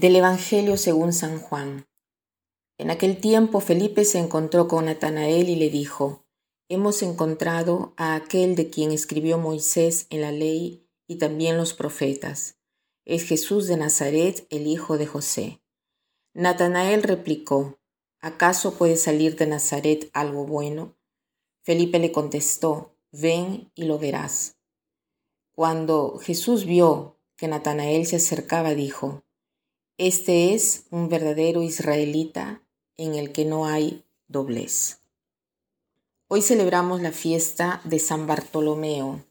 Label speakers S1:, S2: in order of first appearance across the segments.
S1: Del Evangelio según San Juan. En aquel tiempo Felipe se encontró con Natanael y le dijo, Hemos encontrado a aquel de quien escribió Moisés en la ley y también los profetas. Es Jesús de Nazaret, el hijo de José. Natanael replicó, ¿acaso puede salir de Nazaret algo bueno? Felipe le contestó, ven y lo verás. Cuando Jesús vio que Natanael se acercaba, dijo, este es un verdadero israelita en el que no hay doblez. Hoy celebramos la fiesta de San Bartolomeo.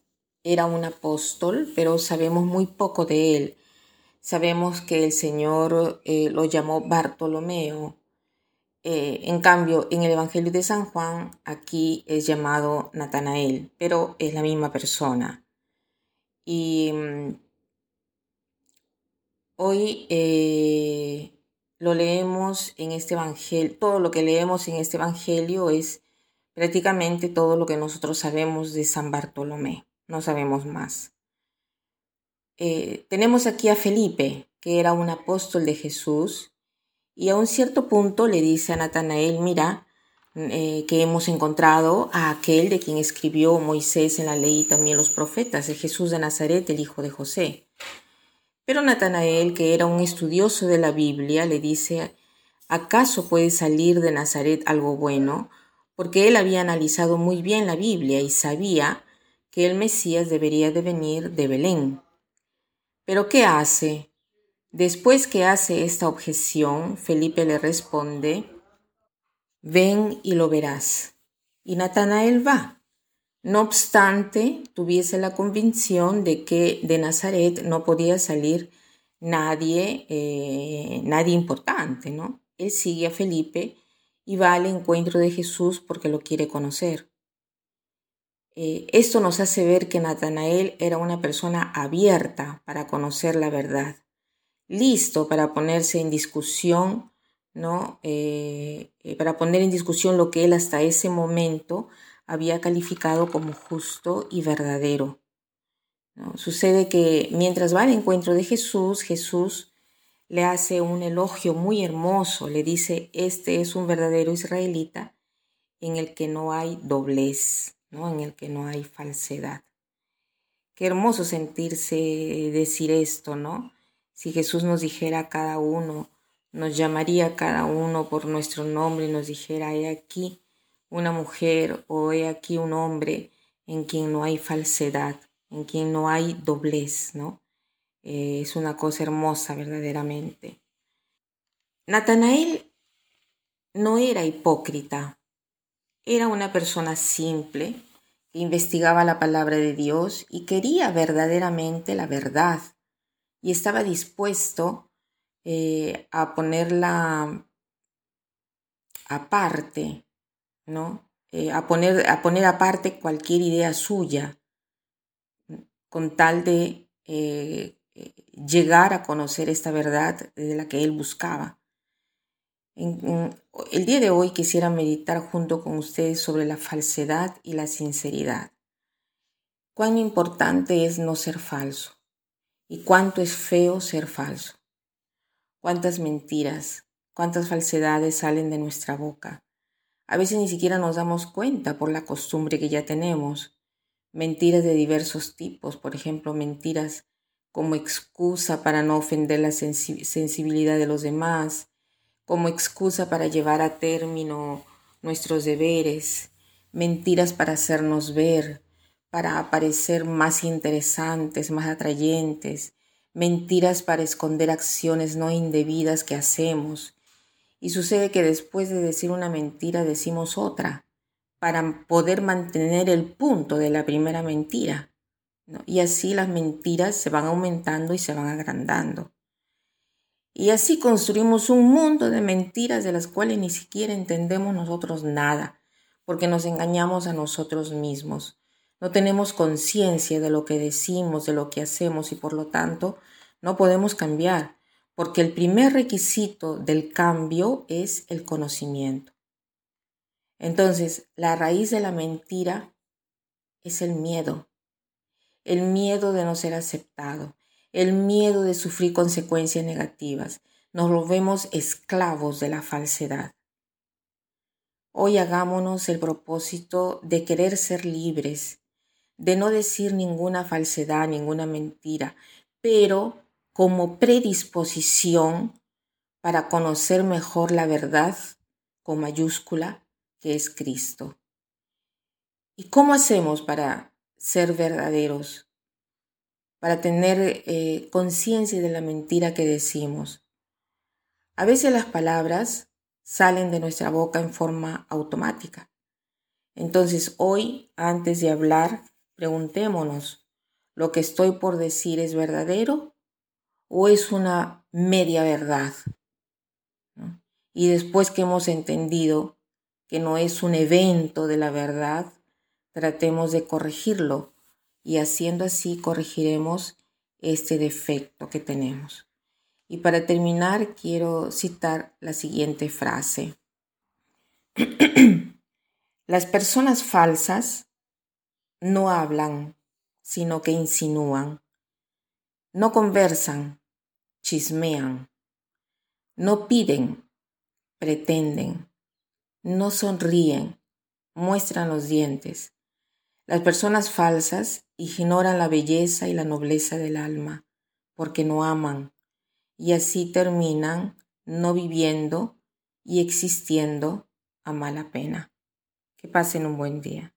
S1: Era un apóstol, pero sabemos muy poco de él. Sabemos que el Señor eh, lo llamó Bartolomeo. Eh, en cambio, en el Evangelio de San Juan, aquí es llamado Natanael, pero es la misma persona. Y mm, Hoy eh, lo leemos en este evangelio, todo lo que leemos en este evangelio es prácticamente todo lo que nosotros sabemos de San Bartolomé, no sabemos más. Eh, tenemos aquí a Felipe, que era un apóstol de Jesús, y a un cierto punto le dice a Natanael, mira, eh, que hemos encontrado a aquel de quien escribió Moisés en la ley y también los profetas, el Jesús de Nazaret, el hijo de José. Pero Natanael, que era un estudioso de la Biblia, le dice, ¿acaso puede salir de Nazaret algo bueno? Porque él había analizado muy bien la Biblia y sabía que el Mesías debería de venir de Belén. Pero ¿qué hace? Después que hace esta objeción, Felipe le responde, ven y lo verás. Y Natanael va. No obstante, tuviese la convicción de que de Nazaret no podía salir nadie, eh, nadie importante, ¿no? Él sigue a Felipe y va al encuentro de Jesús porque lo quiere conocer. Eh, esto nos hace ver que Natanael era una persona abierta para conocer la verdad, listo para ponerse en discusión, ¿no? Eh, para poner en discusión lo que él hasta ese momento había calificado como justo y verdadero. Sucede que mientras va al encuentro de Jesús, Jesús le hace un elogio muy hermoso, le dice, este es un verdadero israelita en el que no hay doblez, ¿no? en el que no hay falsedad. Qué hermoso sentirse decir esto, ¿no? Si Jesús nos dijera a cada uno, nos llamaría a cada uno por nuestro nombre y nos dijera, he aquí, una mujer o he aquí un hombre en quien no hay falsedad, en quien no hay doblez, ¿no? Eh, es una cosa hermosa verdaderamente. Natanael no era hipócrita, era una persona simple que investigaba la palabra de Dios y quería verdaderamente la verdad y estaba dispuesto eh, a ponerla aparte Eh, a, poner, a poner aparte cualquier idea suya con tal de eh, llegar a conocer esta verdad de la que él buscaba. el día de hoy quisiera meditar junto con ustedes sobre la falsedad y la sinceridad. Cuán importante es no ser falso y cuánto es feo ser falso. Cuántas mentiras, cuántas falsedades salen de nuestra boca a veces ni siquiera nos damos cuenta por la costumbre que ya tenemos. Mentiras de diversos tipos, por ejemplo, mentiras como excusa para no ofender la sensibilidad de los demás, como excusa para llevar a término nuestros deberes, mentiras para hacernos ver, para aparecer más interesantes, más atrayentes, mentiras para esconder acciones no indebidas que hacemos, y sucede que después de decir una mentira decimos otra para poder mantener el punto de la primera mentira. Y así las mentiras se van aumentando y se van agrandando. Y así construimos un mundo de mentiras de las cuales ni siquiera entendemos nosotros nada, porque nos engañamos a nosotros mismos. No tenemos conciencia de lo que decimos, de lo que hacemos y por lo tanto no podemos cambiar porque el primer requisito del cambio es el conocimiento. Entonces, la raíz de la mentira es el miedo, el miedo de no ser aceptado, el miedo de sufrir consecuencias negativas. Nos volvemos esclavos de la falsedad. Hoy hagámonos el propósito de querer ser libres, de no decir ninguna falsedad, ninguna mentira, pero como predisposición para conocer mejor la verdad con mayúscula que es Cristo. ¿Y cómo hacemos para ser verdaderos? Para tener eh, conciencia de la mentira que decimos. A veces las palabras salen de nuestra boca en forma automática. Entonces hoy, antes de hablar, preguntémonos, ¿lo que estoy por decir es verdadero o es una media verdad? Y después que hemos entendido que no es un evento de la verdad, tratemos de corregirlo y haciendo así corregiremos este defecto que tenemos. Y para terminar quiero citar la siguiente frase. Las personas falsas no hablan, sino que insinúan. No conversan, chismean. No piden, pretenden. No sonríen, muestran los dientes. Las personas falsas ignoran la belleza y la nobleza del alma porque no aman y así terminan no viviendo y existiendo a mala pena. Que pasen un buen día.